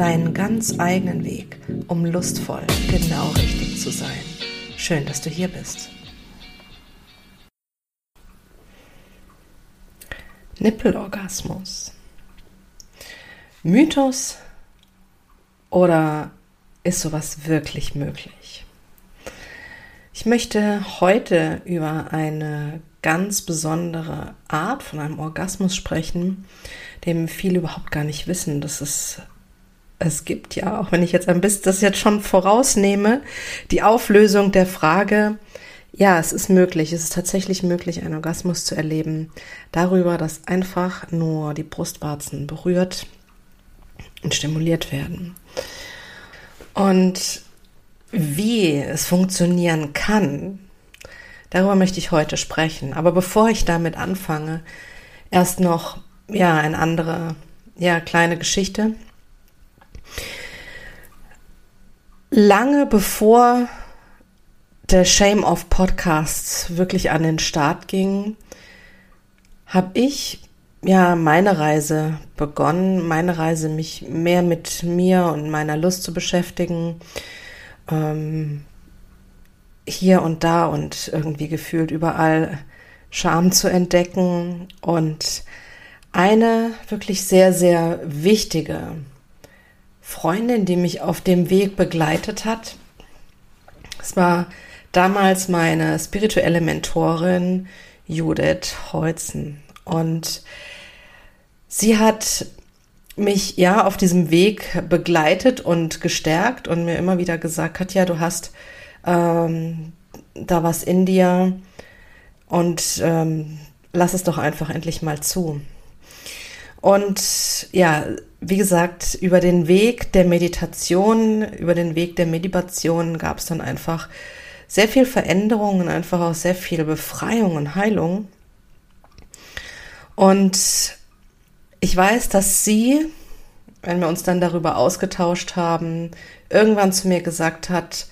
deinen ganz eigenen Weg, um lustvoll genau richtig zu sein. Schön, dass du hier bist. Nippelorgasmus. Mythos oder ist sowas wirklich möglich? Ich möchte heute über eine ganz besondere Art von einem Orgasmus sprechen, dem viele überhaupt gar nicht wissen, dass es es gibt ja, auch wenn ich jetzt ein bisschen das jetzt schon vorausnehme, die Auflösung der Frage, ja, es ist möglich, es ist tatsächlich möglich, einen Orgasmus zu erleben, darüber, dass einfach nur die Brustwarzen berührt und stimuliert werden. Und wie es funktionieren kann, darüber möchte ich heute sprechen. Aber bevor ich damit anfange, erst noch, ja, eine andere, ja, kleine Geschichte. Lange bevor der Shame of Podcasts wirklich an den Start ging, habe ich ja meine Reise begonnen, meine Reise, mich mehr mit mir und meiner Lust zu beschäftigen, ähm, hier und da und irgendwie gefühlt überall Scham zu entdecken. Und eine wirklich sehr, sehr wichtige Freundin, die mich auf dem Weg begleitet hat. Es war damals meine spirituelle Mentorin Judith Holzen. Und sie hat mich ja auf diesem Weg begleitet und gestärkt und mir immer wieder gesagt, Katja, du hast ähm, da was in dir und ähm, lass es doch einfach endlich mal zu. Und ja, wie gesagt, über den Weg der Meditation, über den Weg der Meditation gab es dann einfach sehr viel Veränderung und einfach auch sehr viel Befreiung und Heilung. Und ich weiß, dass sie, wenn wir uns dann darüber ausgetauscht haben, irgendwann zu mir gesagt hat,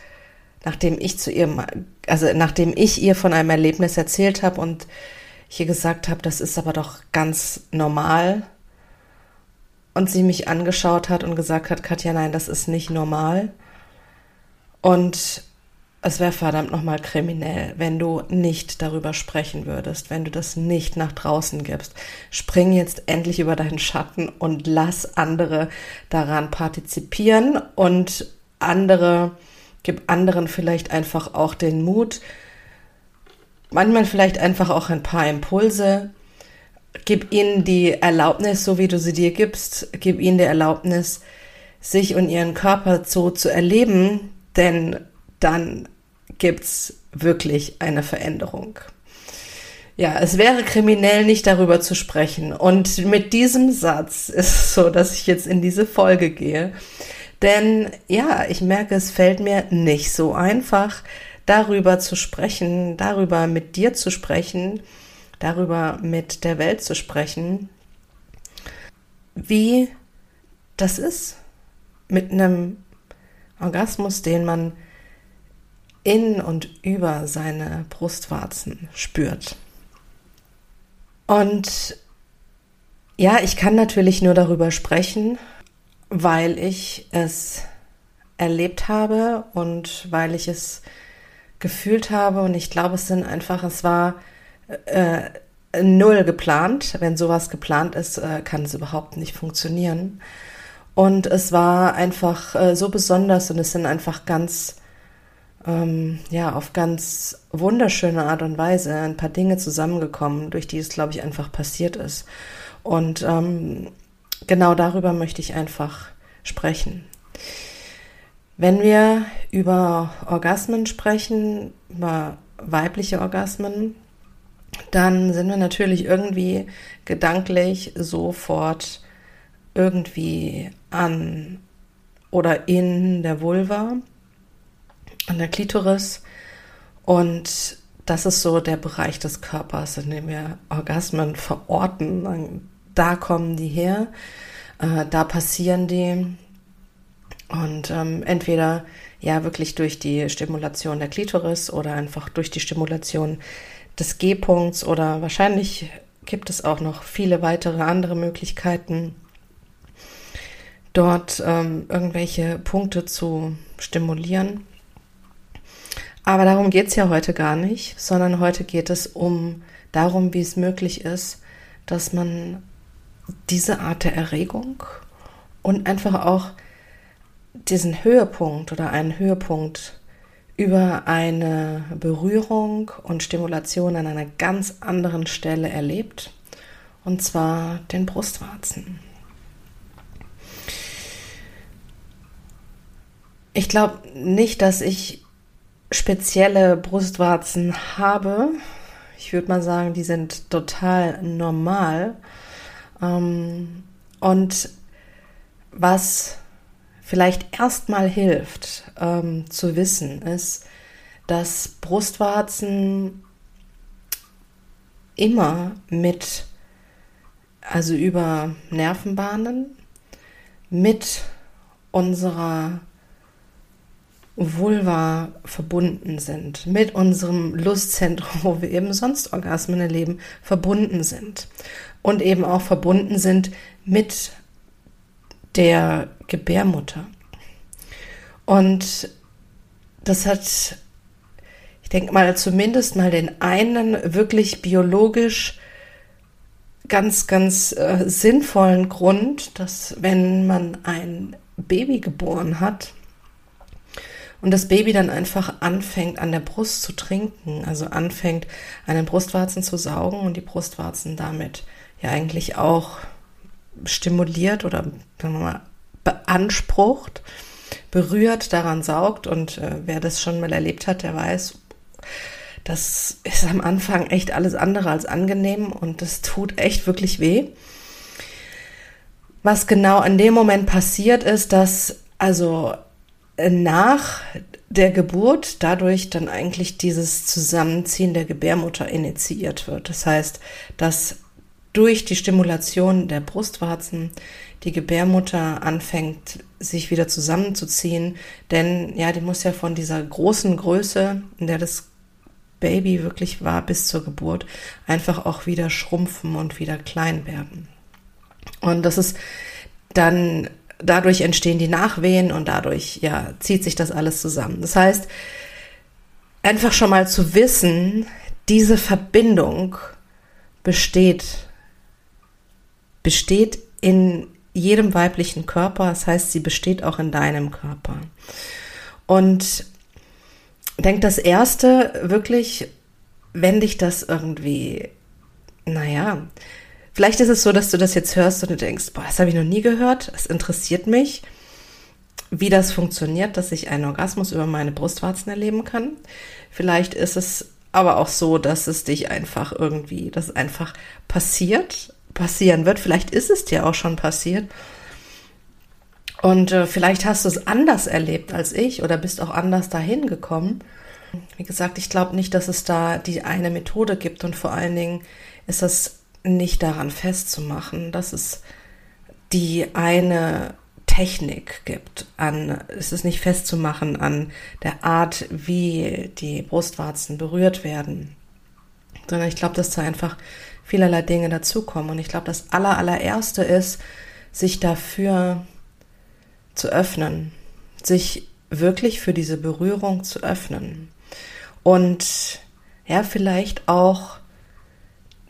nachdem ich zu ihr, also nachdem ich ihr von einem Erlebnis erzählt habe und ich ihr gesagt habe, das ist aber doch ganz normal, und sie mich angeschaut hat und gesagt hat, Katja, nein, das ist nicht normal. Und es wäre verdammt nochmal kriminell, wenn du nicht darüber sprechen würdest, wenn du das nicht nach draußen gibst. Spring jetzt endlich über deinen Schatten und lass andere daran partizipieren und andere, gib anderen vielleicht einfach auch den Mut, manchmal vielleicht einfach auch ein paar Impulse, gib ihnen die Erlaubnis, so wie du sie dir gibst, gib ihnen die Erlaubnis, sich und ihren Körper so zu erleben, denn dann gibt's wirklich eine Veränderung. Ja, es wäre kriminell, nicht darüber zu sprechen. Und mit diesem Satz ist es so, dass ich jetzt in diese Folge gehe. Denn ja, ich merke, es fällt mir nicht so einfach, darüber zu sprechen, darüber mit dir zu sprechen, darüber mit der Welt zu sprechen, wie das ist mit einem Orgasmus, den man in und über seine Brustwarzen spürt. Und ja, ich kann natürlich nur darüber sprechen, weil ich es erlebt habe und weil ich es gefühlt habe. Und ich glaube, es sind einfach, es war äh, null geplant. Wenn sowas geplant ist, äh, kann es überhaupt nicht funktionieren. Und es war einfach äh, so besonders und es sind einfach ganz, ähm, ja, auf ganz wunderschöne Art und Weise ein paar Dinge zusammengekommen, durch die es, glaube ich, einfach passiert ist. Und ähm, genau darüber möchte ich einfach sprechen. Wenn wir über Orgasmen sprechen, über weibliche Orgasmen, dann sind wir natürlich irgendwie gedanklich sofort irgendwie an oder in der Vulva, an der Klitoris. Und das ist so der Bereich des Körpers, in dem wir Orgasmen verorten. Da kommen die her, äh, da passieren die. Und ähm, entweder ja wirklich durch die Stimulation der Klitoris oder einfach durch die Stimulation des G-Punkts oder wahrscheinlich gibt es auch noch viele weitere andere Möglichkeiten, dort ähm, irgendwelche Punkte zu stimulieren. Aber darum geht es ja heute gar nicht, sondern heute geht es um darum, wie es möglich ist, dass man diese Art der Erregung und einfach auch diesen Höhepunkt oder einen Höhepunkt über eine Berührung und Stimulation an einer ganz anderen Stelle erlebt, und zwar den Brustwarzen. Ich glaube nicht, dass ich spezielle Brustwarzen habe. Ich würde mal sagen, die sind total normal. Ähm, und was vielleicht erstmal hilft ähm, zu wissen, ist, dass Brustwarzen immer mit, also über Nervenbahnen, mit unserer Vulva verbunden sind, mit unserem Lustzentrum, wo wir eben sonst Orgasmen erleben, verbunden sind. Und eben auch verbunden sind mit der Gebärmutter. Und das hat, ich denke mal, zumindest mal den einen wirklich biologisch ganz, ganz äh, sinnvollen Grund, dass wenn man ein Baby geboren hat und das Baby dann einfach anfängt an der Brust zu trinken, also anfängt an den Brustwarzen zu saugen und die Brustwarzen damit ja eigentlich auch stimuliert oder sagen wir mal, beansprucht, berührt, daran saugt. Und äh, wer das schon mal erlebt hat, der weiß, das ist am Anfang echt alles andere als angenehm und das tut echt wirklich weh. Was genau in dem Moment passiert ist, dass also nach der Geburt dadurch dann eigentlich dieses Zusammenziehen der Gebärmutter initiiert wird. Das heißt, dass durch die Stimulation der Brustwarzen die Gebärmutter anfängt, sich wieder zusammenzuziehen. Denn ja, die muss ja von dieser großen Größe, in der das Baby wirklich war bis zur Geburt, einfach auch wieder schrumpfen und wieder klein werden. Und das ist dann, dadurch entstehen die Nachwehen und dadurch, ja, zieht sich das alles zusammen. Das heißt, einfach schon mal zu wissen, diese Verbindung besteht, besteht in jedem weiblichen Körper. Das heißt, sie besteht auch in deinem Körper. Und denk das erste wirklich, wenn dich das irgendwie, naja, vielleicht ist es so, dass du das jetzt hörst und du denkst, boah, das habe ich noch nie gehört, es interessiert mich, wie das funktioniert, dass ich einen Orgasmus über meine Brustwarzen erleben kann. Vielleicht ist es aber auch so, dass es dich einfach irgendwie, dass einfach passiert passieren wird. Vielleicht ist es dir auch schon passiert. Und äh, vielleicht hast du es anders erlebt als ich oder bist auch anders dahin gekommen. Wie gesagt, ich glaube nicht, dass es da die eine Methode gibt und vor allen Dingen ist es nicht daran festzumachen, dass es die eine Technik gibt. An, es ist nicht festzumachen an der Art, wie die Brustwarzen berührt werden, sondern ich glaube, dass da einfach vielerlei Dinge dazukommen. Und ich glaube, das aller, allererste ist, sich dafür zu öffnen, sich wirklich für diese Berührung zu öffnen. Und ja, vielleicht auch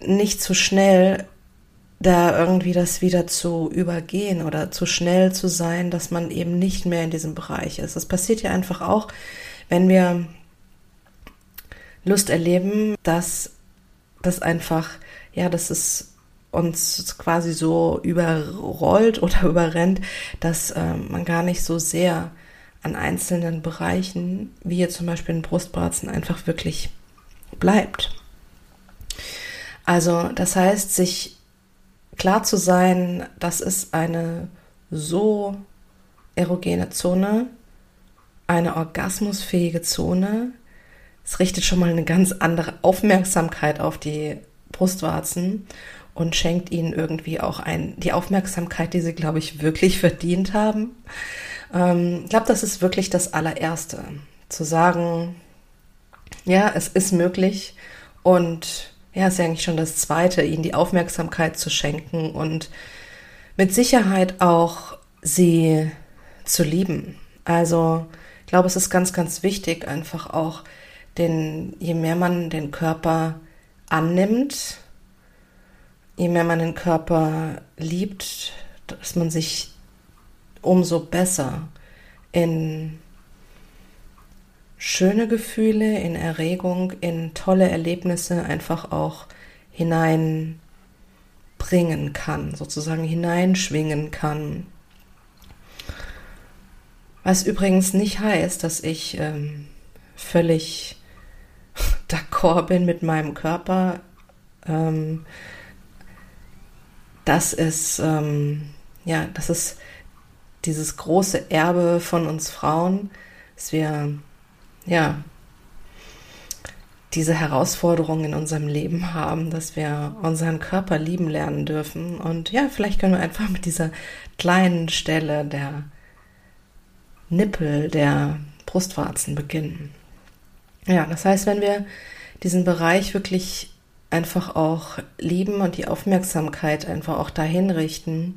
nicht zu schnell da irgendwie das wieder zu übergehen oder zu schnell zu sein, dass man eben nicht mehr in diesem Bereich ist. Das passiert ja einfach auch, wenn wir Lust erleben, dass das einfach ja, dass es uns quasi so überrollt oder überrennt, dass äh, man gar nicht so sehr an einzelnen Bereichen, wie hier zum Beispiel in Brustwarzen, einfach wirklich bleibt. Also das heißt, sich klar zu sein, das ist eine so erogene Zone, eine orgasmusfähige Zone. Es richtet schon mal eine ganz andere Aufmerksamkeit auf die Brustwarzen und schenkt ihnen irgendwie auch ein, die Aufmerksamkeit, die sie, glaube ich, wirklich verdient haben. Ähm, ich glaube, das ist wirklich das allererste. Zu sagen, ja, es ist möglich und ja, ist ja eigentlich schon das zweite, ihnen die Aufmerksamkeit zu schenken und mit Sicherheit auch sie zu lieben. Also, ich glaube, es ist ganz, ganz wichtig, einfach auch den, je mehr man den Körper annimmt, je mehr man den Körper liebt, dass man sich umso besser in schöne Gefühle, in Erregung, in tolle Erlebnisse einfach auch hineinbringen kann, sozusagen hineinschwingen kann. Was übrigens nicht heißt, dass ich ähm, völlig d'accord bin mit meinem Körper. Ähm, das ist, ähm, ja, das ist dieses große Erbe von uns Frauen, dass wir ja, diese Herausforderung in unserem Leben haben, dass wir unseren Körper lieben lernen dürfen. Und ja, vielleicht können wir einfach mit dieser kleinen Stelle der Nippel, der Brustwarzen beginnen. Ja, das heißt, wenn wir diesen Bereich wirklich einfach auch lieben und die Aufmerksamkeit einfach auch dahin richten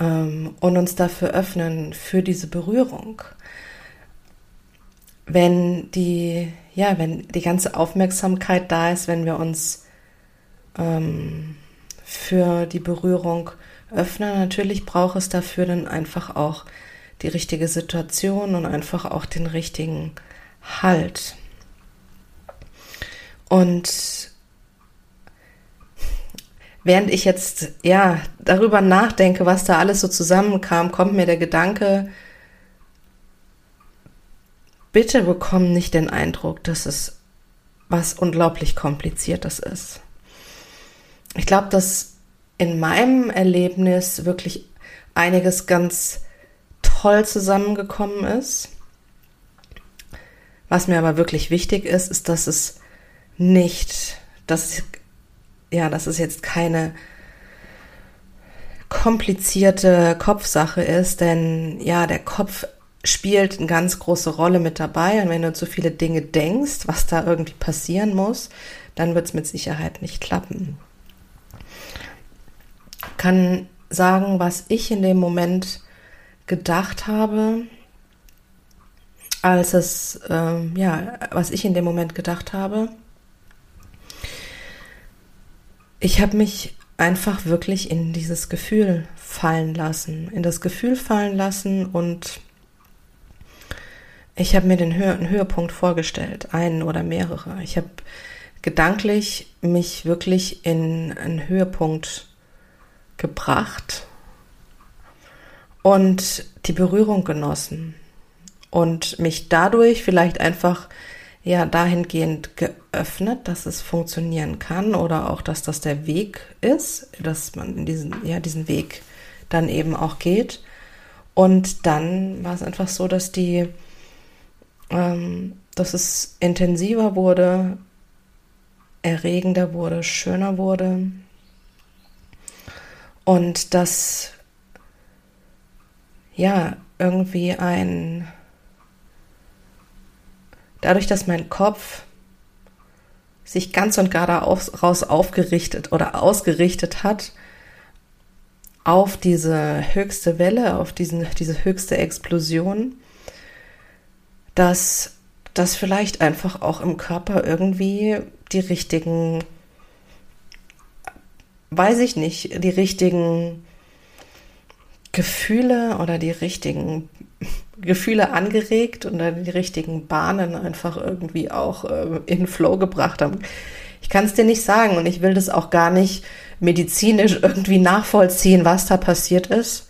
ähm, und uns dafür öffnen für diese Berührung, wenn die, ja, wenn die ganze Aufmerksamkeit da ist, wenn wir uns ähm, für die Berührung öffnen, natürlich braucht es dafür dann einfach auch die richtige Situation und einfach auch den richtigen Halt. Und während ich jetzt ja darüber nachdenke, was da alles so zusammenkam, kommt mir der Gedanke, bitte bekomm nicht den Eindruck, dass es was unglaublich kompliziertes ist. Ich glaube, dass in meinem Erlebnis wirklich einiges ganz toll zusammengekommen ist. Was mir aber wirklich wichtig ist, ist, dass es nicht, dass, ja, dass es jetzt keine komplizierte Kopfsache ist, denn ja, der Kopf spielt eine ganz große Rolle mit dabei. Und wenn du zu viele Dinge denkst, was da irgendwie passieren muss, dann wird es mit Sicherheit nicht klappen. Kann sagen, was ich in dem Moment gedacht habe, als es, ähm, ja, was ich in dem Moment gedacht habe. Ich habe mich einfach wirklich in dieses Gefühl fallen lassen, in das Gefühl fallen lassen und ich habe mir den Hö einen Höhepunkt vorgestellt, einen oder mehrere. Ich habe gedanklich mich wirklich in einen Höhepunkt gebracht und die Berührung genossen und mich dadurch vielleicht einfach ja dahingehend geöffnet, dass es funktionieren kann oder auch, dass das der Weg ist, dass man diesen ja diesen Weg dann eben auch geht. Und dann war es einfach so, dass die ähm, dass es intensiver wurde, erregender wurde, schöner wurde und dass ja irgendwie ein dadurch, dass mein Kopf sich ganz und gar daraus aufgerichtet oder ausgerichtet hat auf diese höchste Welle, auf diesen, diese höchste Explosion, dass das vielleicht einfach auch im Körper irgendwie die richtigen, weiß ich nicht, die richtigen Gefühle oder die richtigen Gefühle angeregt und dann die richtigen Bahnen einfach irgendwie auch äh, in Flow gebracht haben. Ich kann es dir nicht sagen und ich will das auch gar nicht medizinisch irgendwie nachvollziehen, was da passiert ist.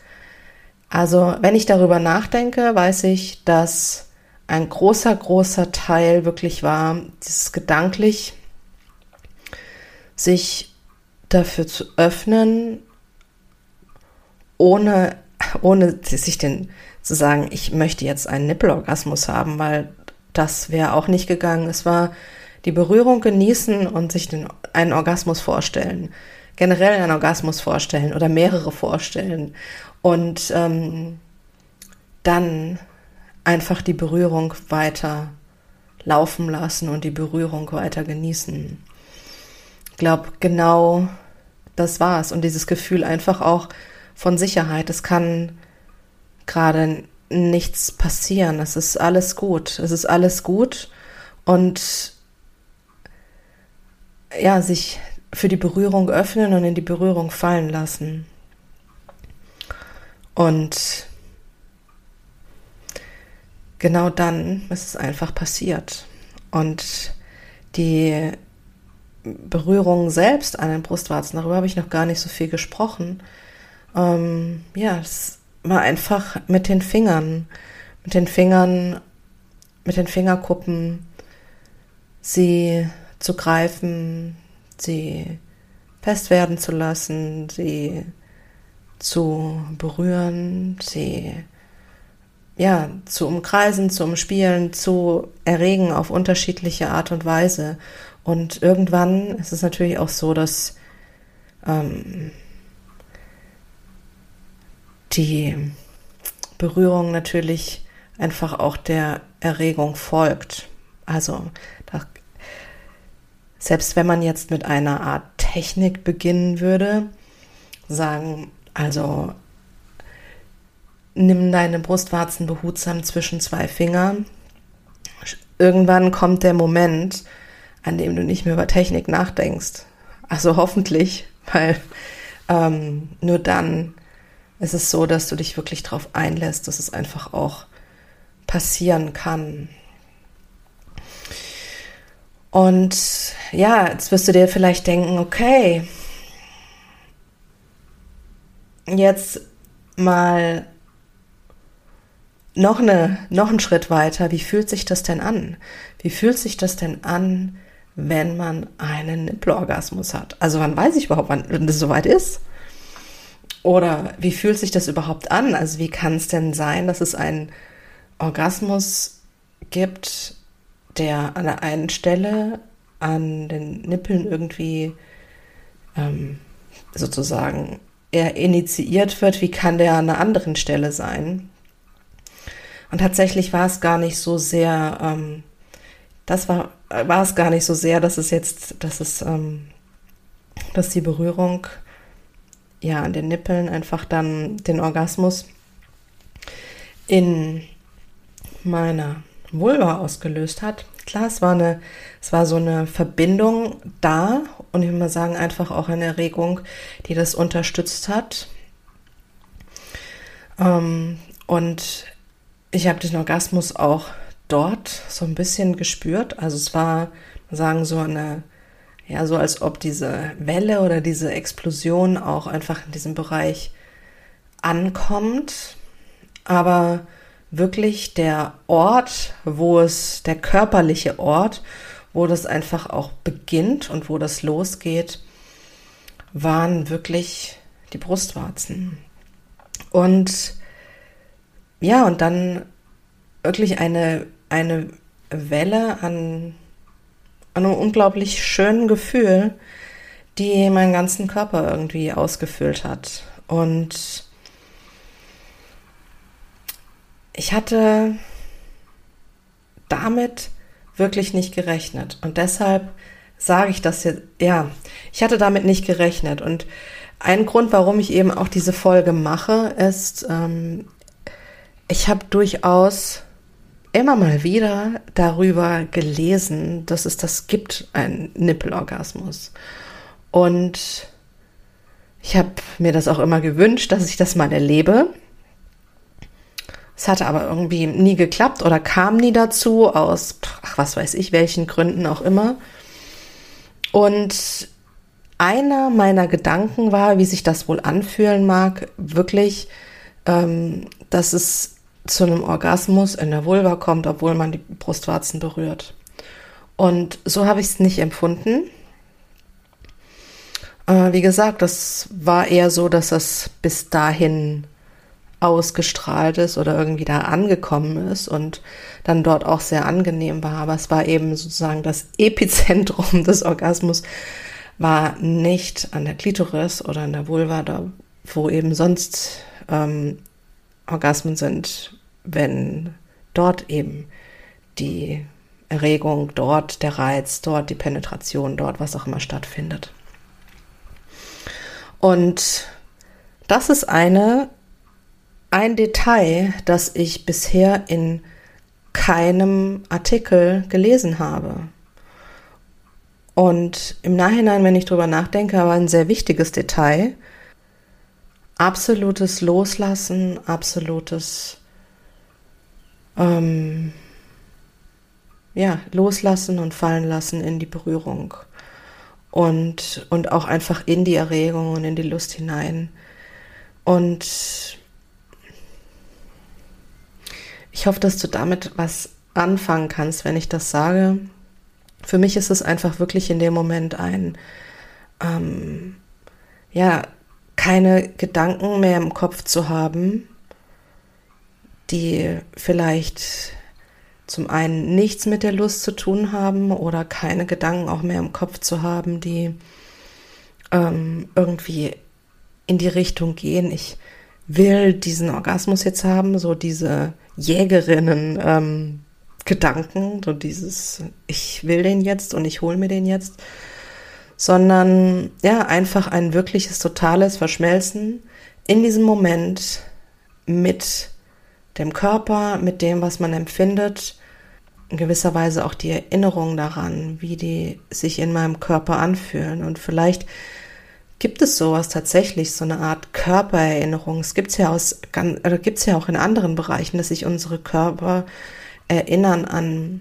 Also, wenn ich darüber nachdenke, weiß ich, dass ein großer, großer Teil wirklich war, dieses gedanklich sich dafür zu öffnen, ohne, ohne sich den, zu sagen, ich möchte jetzt einen Nippelorgasmus haben, weil das wäre auch nicht gegangen. Es war die Berührung genießen und sich den, einen Orgasmus vorstellen. Generell einen Orgasmus vorstellen oder mehrere vorstellen. Und ähm, dann einfach die Berührung weiter laufen lassen und die Berührung weiter genießen. Ich glaube, genau das war's. Und dieses Gefühl einfach auch von Sicherheit. Es kann gerade nichts passieren. Es ist alles gut. Es ist alles gut. Und ja, sich für die Berührung öffnen und in die Berührung fallen lassen. Und genau dann ist es einfach passiert. Und die Berührung selbst an den Brustwarzen, darüber habe ich noch gar nicht so viel gesprochen. Ähm, ja, es war einfach mit den Fingern, mit den Fingern, mit den Fingerkuppen, sie zu greifen, sie fest werden zu lassen, sie zu berühren, sie ja, zu umkreisen, zu umspielen, zu erregen auf unterschiedliche Art und Weise. Und irgendwann ist es natürlich auch so, dass ähm, die Berührung natürlich einfach auch der Erregung folgt. Also da, selbst wenn man jetzt mit einer Art Technik beginnen würde, sagen, also nimm deine Brustwarzen behutsam zwischen zwei Finger. Irgendwann kommt der Moment, an dem du nicht mehr über Technik nachdenkst. Also hoffentlich, weil ähm, nur dann ist es so, dass du dich wirklich darauf einlässt, dass es einfach auch passieren kann. Und ja, jetzt wirst du dir vielleicht denken, okay, jetzt mal noch, eine, noch einen Schritt weiter. Wie fühlt sich das denn an? Wie fühlt sich das denn an, wenn man einen Nippelorgasmus hat? Also wann weiß ich überhaupt, wann das soweit ist? Oder wie fühlt sich das überhaupt an? Also wie kann es denn sein, dass es einen Orgasmus gibt, der an der einen Stelle an den Nippeln irgendwie ähm, sozusagen eher initiiert wird? Wie kann der an einer anderen Stelle sein? Und tatsächlich war es gar nicht so sehr, ähm, das war, war es gar nicht so sehr, dass es jetzt, dass es, ähm, dass die Berührung ja an den Nippeln einfach dann den Orgasmus in meiner Vulva ausgelöst hat. Klar, es war eine, es war so eine Verbindung da und ich würde mal sagen, einfach auch eine Erregung, die das unterstützt hat. Ähm, und ich habe den Orgasmus auch dort so ein bisschen gespürt. Also es war, sagen so eine, ja, so als ob diese Welle oder diese Explosion auch einfach in diesem Bereich ankommt. Aber wirklich der Ort, wo es, der körperliche Ort, wo das einfach auch beginnt und wo das losgeht, waren wirklich die Brustwarzen. Und ja, und dann wirklich eine, eine Welle an, an einem unglaublich schönen Gefühl, die meinen ganzen Körper irgendwie ausgefüllt hat. Und ich hatte damit wirklich nicht gerechnet. Und deshalb sage ich das jetzt, ja, ich hatte damit nicht gerechnet. Und ein Grund, warum ich eben auch diese Folge mache, ist, ähm, ich habe durchaus immer mal wieder darüber gelesen, dass es das gibt, einen Nippelorgasmus. Und ich habe mir das auch immer gewünscht, dass ich das mal erlebe. Es hatte aber irgendwie nie geklappt oder kam nie dazu, aus, ach, was weiß ich, welchen Gründen auch immer. Und einer meiner Gedanken war, wie sich das wohl anfühlen mag, wirklich, ähm, dass es zu einem Orgasmus in der Vulva kommt, obwohl man die Brustwarzen berührt. Und so habe ich es nicht empfunden. Äh, wie gesagt, das war eher so, dass das bis dahin ausgestrahlt ist oder irgendwie da angekommen ist und dann dort auch sehr angenehm war. Aber es war eben sozusagen das Epizentrum des Orgasmus, war nicht an der Klitoris oder an der Vulva, da wo eben sonst ähm, Orgasmen sind, wenn dort eben die Erregung, dort der Reiz, dort die Penetration, dort was auch immer stattfindet. Und das ist eine, ein Detail, das ich bisher in keinem Artikel gelesen habe. Und im Nachhinein, wenn ich drüber nachdenke, aber ein sehr wichtiges Detail. Absolutes Loslassen, absolutes ähm, ja, loslassen und fallen lassen in die Berührung und, und auch einfach in die Erregung und in die Lust hinein. Und ich hoffe, dass du damit was anfangen kannst, wenn ich das sage. Für mich ist es einfach wirklich in dem Moment ein, ähm, ja, keine Gedanken mehr im Kopf zu haben, die vielleicht zum einen nichts mit der Lust zu tun haben oder keine Gedanken auch mehr im Kopf zu haben, die ähm, irgendwie in die Richtung gehen, ich will diesen Orgasmus jetzt haben, so diese Jägerinnen ähm, Gedanken, so dieses ich will den jetzt und ich hole mir den jetzt, sondern ja, einfach ein wirkliches totales Verschmelzen in diesem Moment mit dem Körper, mit dem, was man empfindet in gewisser Weise auch die Erinnerung daran, wie die sich in meinem Körper anfühlen. Und vielleicht gibt es sowas tatsächlich, so eine Art Körpererinnerung. Es gibt es ja ja auch in anderen Bereichen, dass sich unsere Körper erinnern an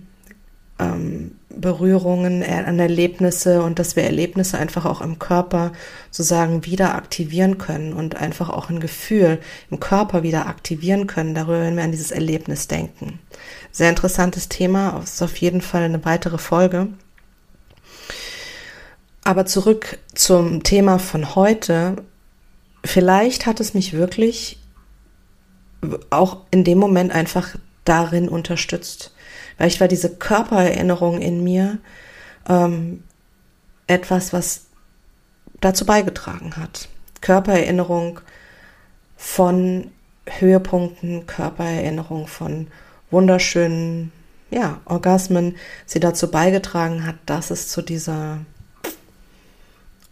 ähm, Berührungen, äh, an Erlebnisse und dass wir Erlebnisse einfach auch im Körper sozusagen wieder aktivieren können und einfach auch ein Gefühl im Körper wieder aktivieren können, darüber, wenn wir an dieses Erlebnis denken. Sehr interessantes Thema, ist auf jeden Fall eine weitere Folge. Aber zurück zum Thema von heute. Vielleicht hat es mich wirklich auch in dem Moment einfach darin unterstützt. Vielleicht war diese Körpererinnerung in mir ähm, etwas, was dazu beigetragen hat. Körpererinnerung von Höhepunkten, Körpererinnerung von wunderschönen ja, Orgasmen sie dazu beigetragen hat, dass es zu dieser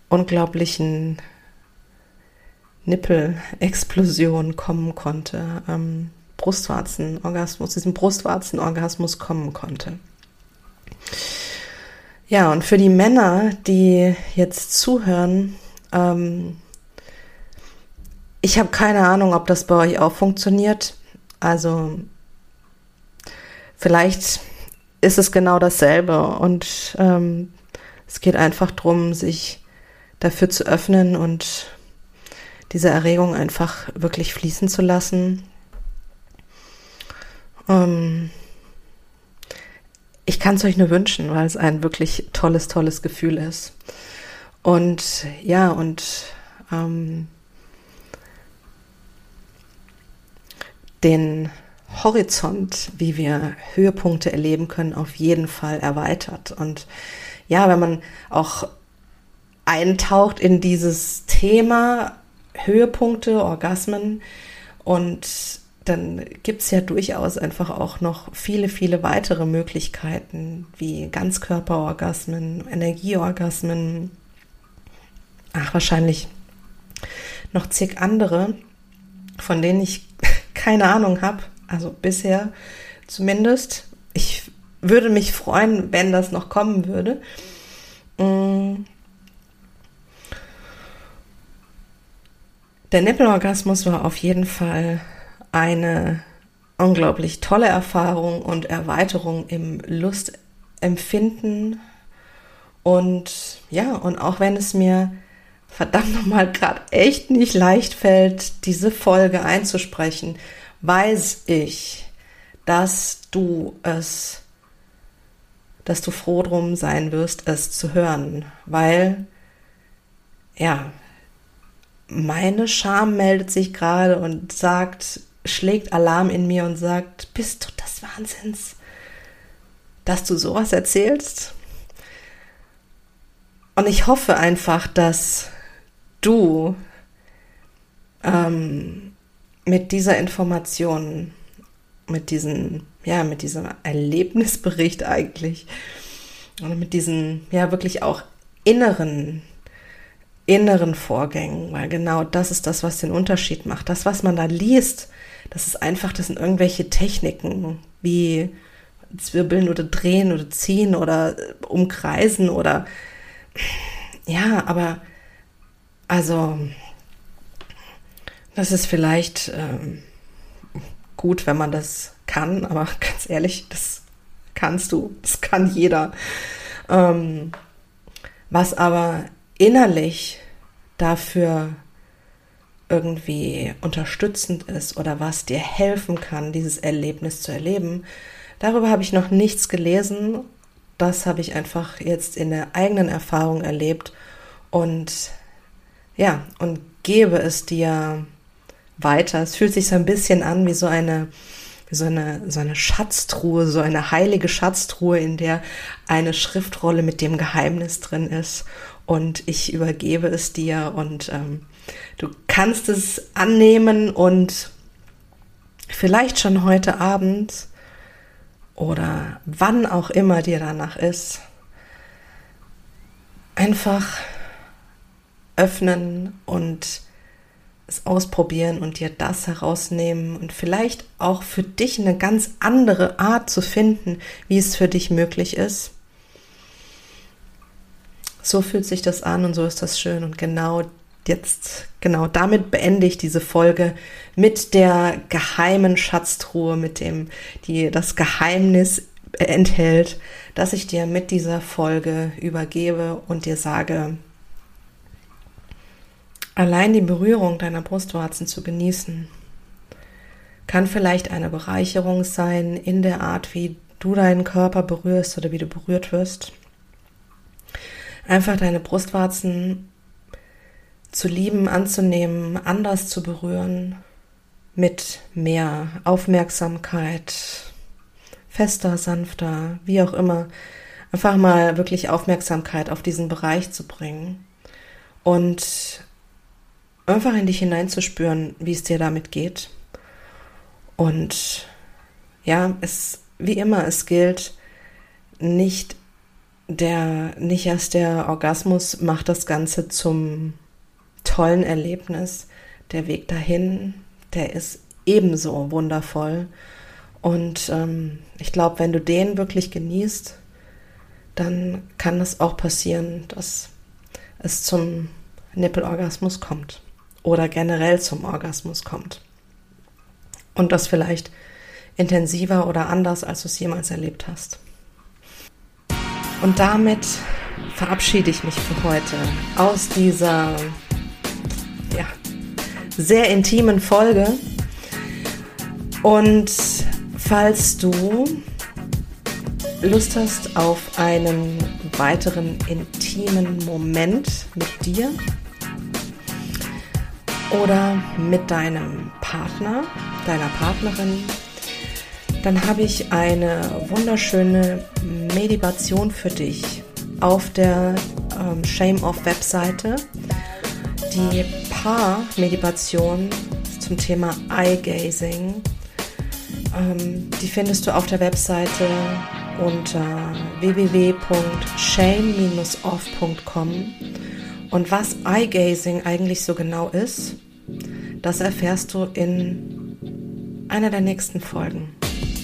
unglaublichen Nippel-Explosion kommen konnte, ähm, Brustwarzenorgasmus, diesem Brustwarzenorgasmus kommen konnte. Ja, und für die Männer, die jetzt zuhören, ähm, ich habe keine Ahnung, ob das bei euch auch funktioniert. Also vielleicht ist es genau dasselbe und ähm, es geht einfach darum, sich dafür zu öffnen und diese Erregung einfach wirklich fließen zu lassen. Ähm, ich kann es euch nur wünschen, weil es ein wirklich tolles, tolles Gefühl ist. Und ja, und ähm, den Horizont, wie wir Höhepunkte erleben können, auf jeden Fall erweitert. Und ja, wenn man auch eintaucht in dieses Thema Höhepunkte, Orgasmen und dann gibt es ja durchaus einfach auch noch viele, viele weitere Möglichkeiten, wie Ganzkörperorgasmen, Energieorgasmen, ach wahrscheinlich noch zig andere, von denen ich keine Ahnung habe. Also bisher zumindest. Ich würde mich freuen, wenn das noch kommen würde. Mm. Der Nippelorgasmus war auf jeden Fall eine unglaublich tolle Erfahrung und Erweiterung im Lustempfinden. Und ja, und auch wenn es mir verdammt nochmal gerade echt nicht leicht fällt, diese Folge einzusprechen, weiß ich, dass du es, dass du froh drum sein wirst, es zu hören, weil, ja, meine Scham meldet sich gerade und sagt, schlägt Alarm in mir und sagt, bist du des Wahnsinns, dass du sowas erzählst? Und ich hoffe einfach, dass du ähm, mit dieser Information, mit diesem, ja, mit diesem Erlebnisbericht eigentlich, und mit diesen, ja, wirklich auch inneren, inneren Vorgängen, weil genau das ist das, was den Unterschied macht. Das, was man da liest, das ist einfach, das sind irgendwelche Techniken, wie Zwirbeln oder drehen oder ziehen oder umkreisen oder, ja, aber, also, das ist vielleicht ähm, gut, wenn man das kann, aber ganz ehrlich, das kannst du, das kann jeder. Ähm, was aber innerlich dafür irgendwie unterstützend ist oder was dir helfen kann, dieses Erlebnis zu erleben, darüber habe ich noch nichts gelesen. Das habe ich einfach jetzt in der eigenen Erfahrung erlebt und ja, und gebe es dir weiter. Es fühlt sich so ein bisschen an wie so eine, so eine, so eine Schatztruhe, so eine heilige Schatztruhe, in der eine Schriftrolle mit dem Geheimnis drin ist. Und ich übergebe es dir und ähm, du kannst es annehmen und vielleicht schon heute Abend oder wann auch immer dir danach ist, einfach öffnen und es ausprobieren und dir das herausnehmen und vielleicht auch für dich eine ganz andere Art zu finden, wie es für dich möglich ist. So fühlt sich das an und so ist das schön und genau jetzt, genau damit beende ich diese Folge mit der geheimen Schatztruhe, mit dem, die das Geheimnis enthält, dass ich dir mit dieser Folge übergebe und dir sage, Allein die Berührung deiner Brustwarzen zu genießen, kann vielleicht eine Bereicherung sein in der Art, wie du deinen Körper berührst oder wie du berührt wirst. Einfach deine Brustwarzen zu lieben, anzunehmen, anders zu berühren, mit mehr Aufmerksamkeit, fester, sanfter, wie auch immer. Einfach mal wirklich Aufmerksamkeit auf diesen Bereich zu bringen und einfach in dich hineinzuspüren, wie es dir damit geht. Und ja, es, wie immer, es gilt nicht der, nicht erst der Orgasmus macht das Ganze zum tollen Erlebnis. Der Weg dahin, der ist ebenso wundervoll. Und ähm, ich glaube, wenn du den wirklich genießt, dann kann es auch passieren, dass es zum Nippelorgasmus kommt oder generell zum Orgasmus kommt. Und das vielleicht intensiver oder anders, als du es jemals erlebt hast. Und damit verabschiede ich mich für heute aus dieser ja, sehr intimen Folge. Und falls du Lust hast auf einen weiteren intimen Moment mit dir, oder mit deinem Partner, deiner Partnerin, dann habe ich eine wunderschöne Meditation für dich auf der ähm, Shame Off Webseite. Die Paar-Meditation zum Thema Eye Gazing. Ähm, die findest du auf der Webseite unter www.shame-off.com. Und was Eye Gazing eigentlich so genau ist, das erfährst du in einer der nächsten Folgen.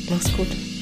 Mach's gut.